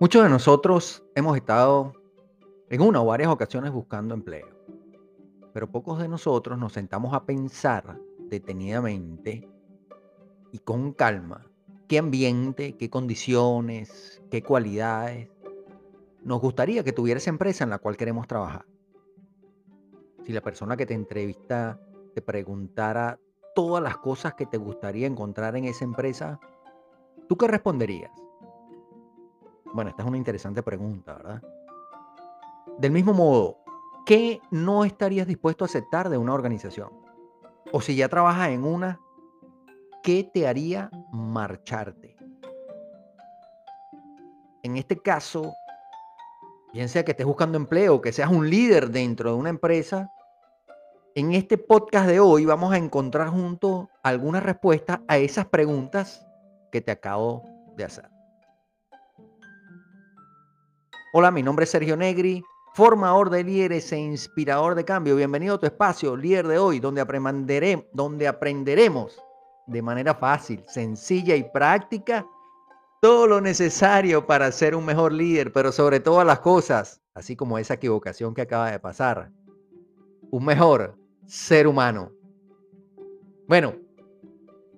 Muchos de nosotros hemos estado en una o varias ocasiones buscando empleo, pero pocos de nosotros nos sentamos a pensar detenidamente y con calma qué ambiente, qué condiciones, qué cualidades nos gustaría que tuviera esa empresa en la cual queremos trabajar. Si la persona que te entrevista te preguntara todas las cosas que te gustaría encontrar en esa empresa, ¿tú qué responderías? Bueno, esta es una interesante pregunta, ¿verdad? Del mismo modo, ¿qué no estarías dispuesto a aceptar de una organización? O si ya trabajas en una, ¿qué te haría marcharte? En este caso, bien sea que estés buscando empleo, que seas un líder dentro de una empresa, en este podcast de hoy vamos a encontrar juntos algunas respuestas a esas preguntas que te acabo de hacer. Hola, mi nombre es Sergio Negri, formador de líderes e inspirador de cambio. Bienvenido a tu espacio, líder de hoy, donde, donde aprenderemos de manera fácil, sencilla y práctica todo lo necesario para ser un mejor líder, pero sobre todas las cosas, así como esa equivocación que acaba de pasar, un mejor ser humano. Bueno,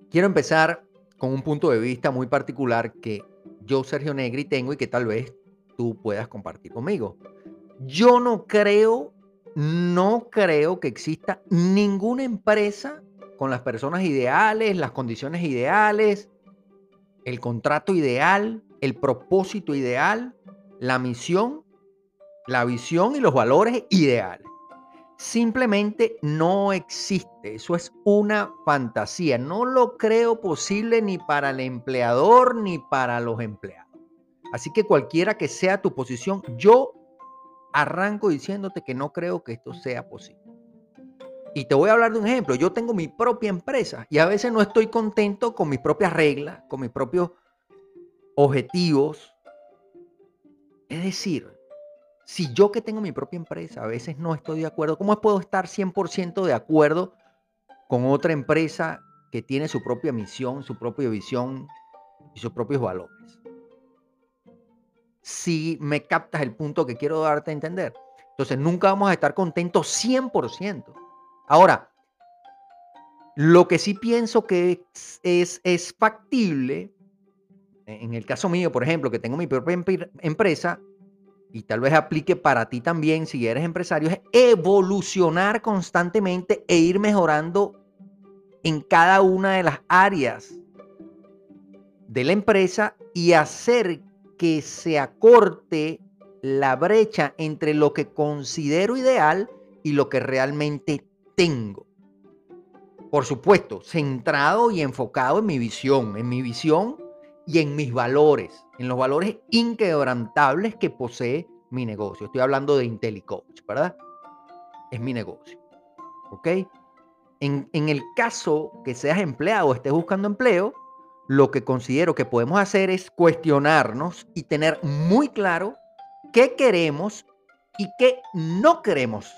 quiero empezar con un punto de vista muy particular que yo, Sergio Negri, tengo y que tal vez tú puedas compartir conmigo. Yo no creo, no creo que exista ninguna empresa con las personas ideales, las condiciones ideales, el contrato ideal, el propósito ideal, la misión, la visión y los valores ideales. Simplemente no existe. Eso es una fantasía. No lo creo posible ni para el empleador ni para los empleados. Así que cualquiera que sea tu posición, yo arranco diciéndote que no creo que esto sea posible. Y te voy a hablar de un ejemplo. Yo tengo mi propia empresa y a veces no estoy contento con mis propias reglas, con mis propios objetivos. Es decir, si yo que tengo mi propia empresa a veces no estoy de acuerdo, ¿cómo puedo estar 100% de acuerdo con otra empresa que tiene su propia misión, su propia visión y sus propios valores? Si me captas el punto que quiero darte a entender. Entonces, nunca vamos a estar contentos 100%. Ahora, lo que sí pienso que es, es, factible, en el caso mío, por ejemplo, que tengo mi propia empresa, y tal vez aplique para ti también si eres empresario, es evolucionar constantemente e ir mejorando en cada una de las áreas de la empresa y hacer que se acorte la brecha entre lo que considero ideal y lo que realmente tengo. Por supuesto, centrado y enfocado en mi visión, en mi visión y en mis valores, en los valores inquebrantables que posee mi negocio. Estoy hablando de IntelliCoach, ¿verdad? Es mi negocio. ¿Ok? En, en el caso que seas empleado o estés buscando empleo, lo que considero que podemos hacer es cuestionarnos y tener muy claro qué queremos y qué no queremos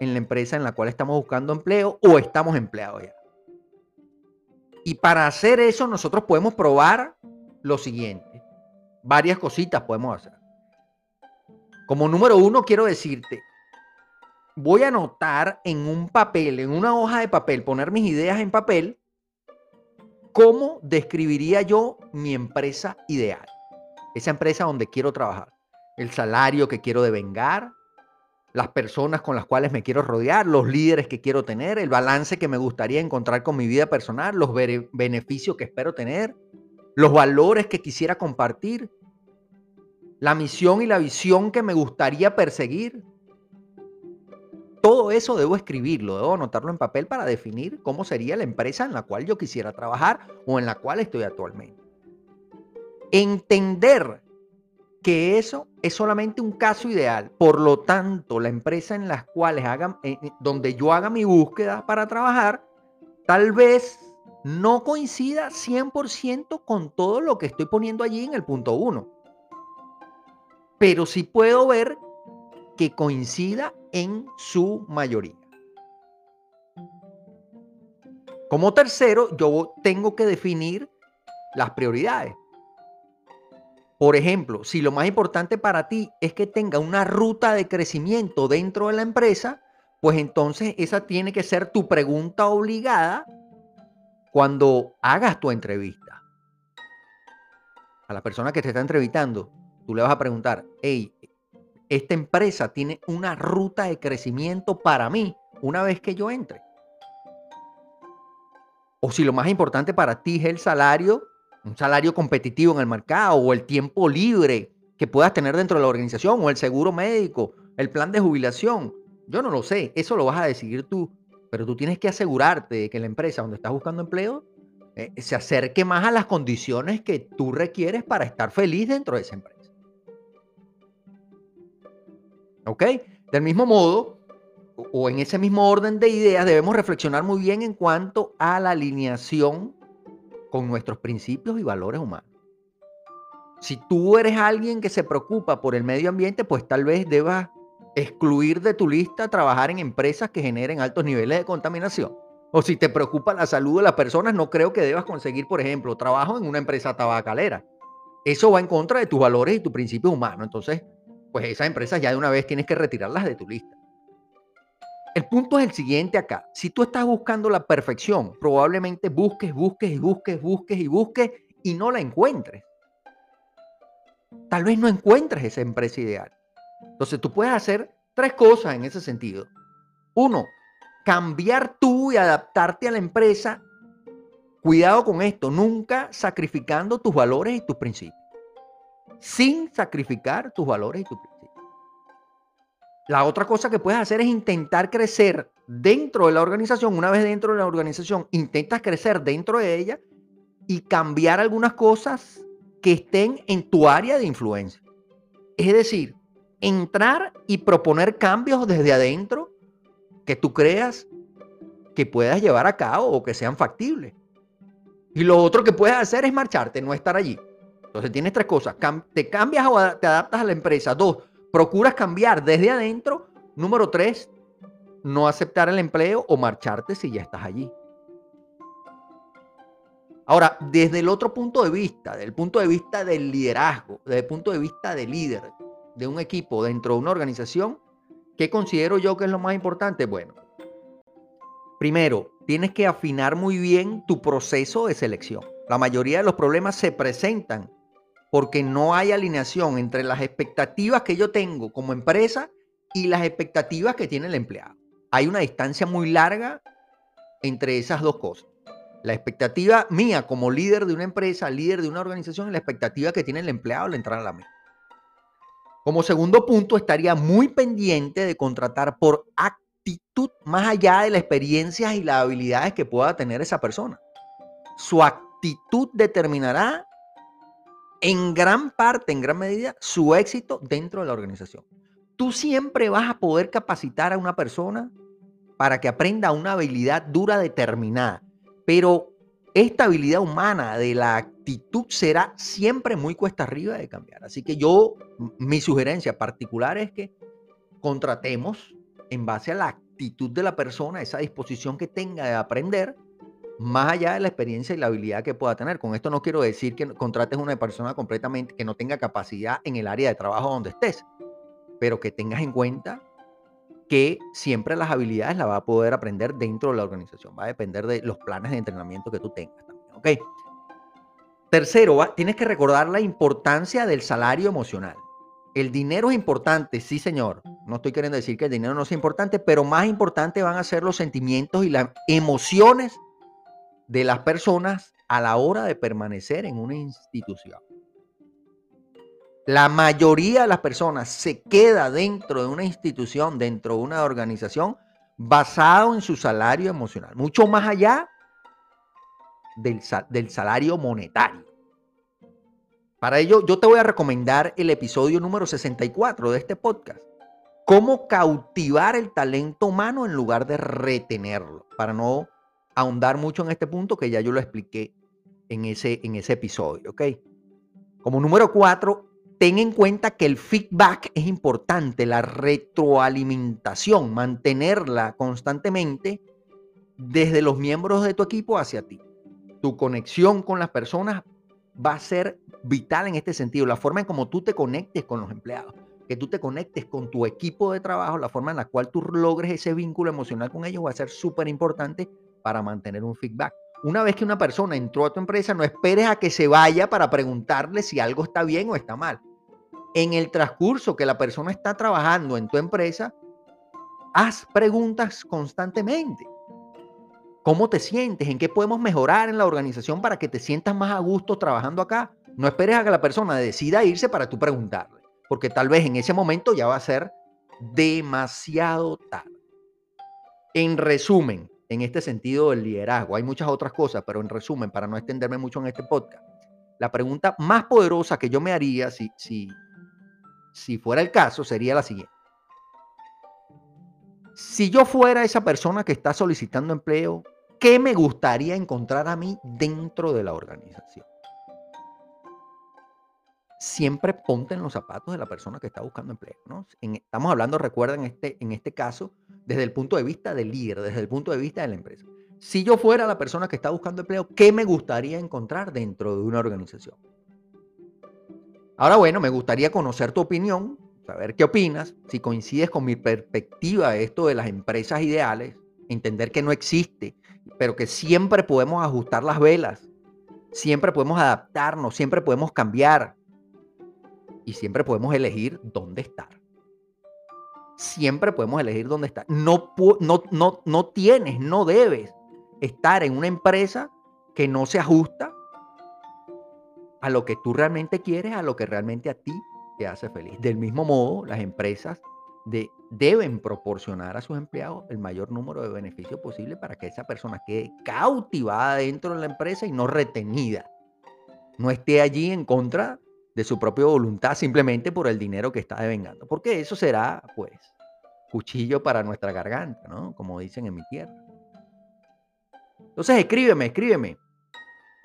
en la empresa en la cual estamos buscando empleo o estamos empleados ya. Y para hacer eso nosotros podemos probar lo siguiente. Varias cositas podemos hacer. Como número uno quiero decirte, voy a anotar en un papel, en una hoja de papel, poner mis ideas en papel ¿Cómo describiría yo mi empresa ideal? Esa empresa donde quiero trabajar. El salario que quiero devengar, las personas con las cuales me quiero rodear, los líderes que quiero tener, el balance que me gustaría encontrar con mi vida personal, los beneficios que espero tener, los valores que quisiera compartir, la misión y la visión que me gustaría perseguir, todo eso debo escribirlo, debo anotarlo en papel para definir cómo sería la empresa en la cual yo quisiera trabajar o en la cual estoy actualmente. Entender que eso es solamente un caso ideal. Por lo tanto, la empresa en las cuales hagan, eh, eh, donde yo haga mi búsqueda para trabajar, tal vez no coincida 100% con todo lo que estoy poniendo allí en el punto 1. Pero sí puedo ver que coincida en su mayoría. Como tercero, yo tengo que definir las prioridades. Por ejemplo, si lo más importante para ti es que tenga una ruta de crecimiento dentro de la empresa, pues entonces esa tiene que ser tu pregunta obligada cuando hagas tu entrevista. A la persona que te está entrevistando, tú le vas a preguntar, hey, esta empresa tiene una ruta de crecimiento para mí una vez que yo entre. O si lo más importante para ti es el salario, un salario competitivo en el mercado o el tiempo libre que puedas tener dentro de la organización o el seguro médico, el plan de jubilación. Yo no lo sé, eso lo vas a decidir tú, pero tú tienes que asegurarte de que la empresa donde estás buscando empleo eh, se acerque más a las condiciones que tú requieres para estar feliz dentro de esa empresa. ¿Ok? Del mismo modo, o en ese mismo orden de ideas, debemos reflexionar muy bien en cuanto a la alineación con nuestros principios y valores humanos. Si tú eres alguien que se preocupa por el medio ambiente, pues tal vez debas excluir de tu lista trabajar en empresas que generen altos niveles de contaminación. O si te preocupa la salud de las personas, no creo que debas conseguir, por ejemplo, trabajo en una empresa tabacalera. Eso va en contra de tus valores y tus principios humanos. Entonces, pues esas empresas ya de una vez tienes que retirarlas de tu lista. El punto es el siguiente acá. Si tú estás buscando la perfección, probablemente busques, busques y busques, busques y busques y no la encuentres. Tal vez no encuentres esa empresa ideal. Entonces tú puedes hacer tres cosas en ese sentido. Uno, cambiar tú y adaptarte a la empresa. Cuidado con esto, nunca sacrificando tus valores y tus principios. Sin sacrificar tus valores y tus principios. La otra cosa que puedes hacer es intentar crecer dentro de la organización. Una vez dentro de la organización, intentas crecer dentro de ella y cambiar algunas cosas que estén en tu área de influencia. Es decir, entrar y proponer cambios desde adentro que tú creas que puedas llevar a cabo o que sean factibles. Y lo otro que puedes hacer es marcharte, no estar allí. Entonces tienes tres cosas. te cambias o te adaptas a la empresa. Dos, procuras cambiar desde adentro. Número tres, no aceptar el empleo o marcharte si ya estás allí. Ahora, desde el otro punto de vista, del punto de vista del liderazgo, desde el punto de vista del líder de un equipo dentro de una organización, ¿qué considero yo que es lo más importante? Bueno, primero, tienes que afinar muy bien tu proceso de selección. La mayoría de los problemas se presentan porque no hay alineación entre las expectativas que yo tengo como empresa y las expectativas que tiene el empleado. Hay una distancia muy larga entre esas dos cosas. La expectativa mía como líder de una empresa, líder de una organización, y la expectativa que tiene el empleado al entrar a la mesa. Como segundo punto, estaría muy pendiente de contratar por actitud más allá de las experiencias y las habilidades que pueda tener esa persona. Su actitud determinará en gran parte, en gran medida, su éxito dentro de la organización. Tú siempre vas a poder capacitar a una persona para que aprenda una habilidad dura determinada, pero esta habilidad humana de la actitud será siempre muy cuesta arriba de cambiar. Así que yo, mi sugerencia particular es que contratemos en base a la actitud de la persona, esa disposición que tenga de aprender, más allá de la experiencia y la habilidad que pueda tener. Con esto no quiero decir que contrates una persona completamente que no tenga capacidad en el área de trabajo donde estés, pero que tengas en cuenta que siempre las habilidades las va a poder aprender dentro de la organización. Va a depender de los planes de entrenamiento que tú tengas también. Tercero, tienes que recordar la importancia del salario emocional. El dinero es importante, sí señor. No estoy queriendo decir que el dinero no sea importante, pero más importante van a ser los sentimientos y las emociones de las personas a la hora de permanecer en una institución. La mayoría de las personas se queda dentro de una institución, dentro de una organización, basado en su salario emocional, mucho más allá del, del salario monetario. Para ello, yo te voy a recomendar el episodio número 64 de este podcast. Cómo cautivar el talento humano en lugar de retenerlo, para no ahondar mucho en este punto que ya yo lo expliqué en ese, en ese episodio, ¿ok? Como número cuatro, ten en cuenta que el feedback es importante, la retroalimentación, mantenerla constantemente desde los miembros de tu equipo hacia ti. Tu conexión con las personas va a ser vital en este sentido. La forma en cómo tú te conectes con los empleados, que tú te conectes con tu equipo de trabajo, la forma en la cual tú logres ese vínculo emocional con ellos va a ser súper importante para mantener un feedback. Una vez que una persona entró a tu empresa, no esperes a que se vaya para preguntarle si algo está bien o está mal. En el transcurso que la persona está trabajando en tu empresa, haz preguntas constantemente. ¿Cómo te sientes? ¿En qué podemos mejorar en la organización para que te sientas más a gusto trabajando acá? No esperes a que la persona decida irse para tú preguntarle, porque tal vez en ese momento ya va a ser demasiado tarde. En resumen, en este sentido del liderazgo, hay muchas otras cosas, pero en resumen, para no extenderme mucho en este podcast, la pregunta más poderosa que yo me haría si, si, si fuera el caso sería la siguiente. Si yo fuera esa persona que está solicitando empleo, ¿qué me gustaría encontrar a mí dentro de la organización? Siempre ponte en los zapatos de la persona que está buscando empleo. ¿no? estamos hablando, recuerda, en este, en este caso, desde el punto de vista del líder, desde el punto de vista de la empresa. Si yo fuera la persona que está buscando empleo, ¿qué me gustaría encontrar dentro de una organización? Ahora, bueno, me gustaría conocer tu opinión, saber qué opinas, si coincides con mi perspectiva de esto de las empresas ideales, entender que no existe pero que siempre podemos ajustar las velas, siempre podemos adaptarnos, siempre podemos cambiar y siempre podemos elegir dónde estar. Siempre podemos elegir dónde estar. No, no, no, no tienes, no debes estar en una empresa que no se ajusta a lo que tú realmente quieres, a lo que realmente a ti te hace feliz. Del mismo modo, las empresas deben proporcionar a sus empleados el mayor número de beneficios posible para que esa persona quede cautivada dentro de la empresa y no retenida. No esté allí en contra de su propia voluntad simplemente por el dinero que está devengando. Porque eso será, pues, cuchillo para nuestra garganta, ¿no? Como dicen en mi tierra. Entonces, escríbeme, escríbeme.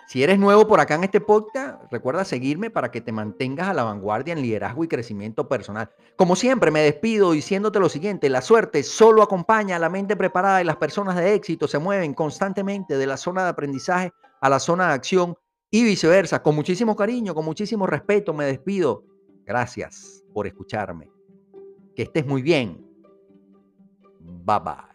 Si eres nuevo por acá en este podcast, recuerda seguirme para que te mantengas a la vanguardia en liderazgo y crecimiento personal. Como siempre, me despido diciéndote lo siguiente, la suerte solo acompaña a la mente preparada y las personas de éxito se mueven constantemente de la zona de aprendizaje a la zona de acción y viceversa. Con muchísimo cariño, con muchísimo respeto, me despido. Gracias por escucharme. Que estés muy bien. Bye bye.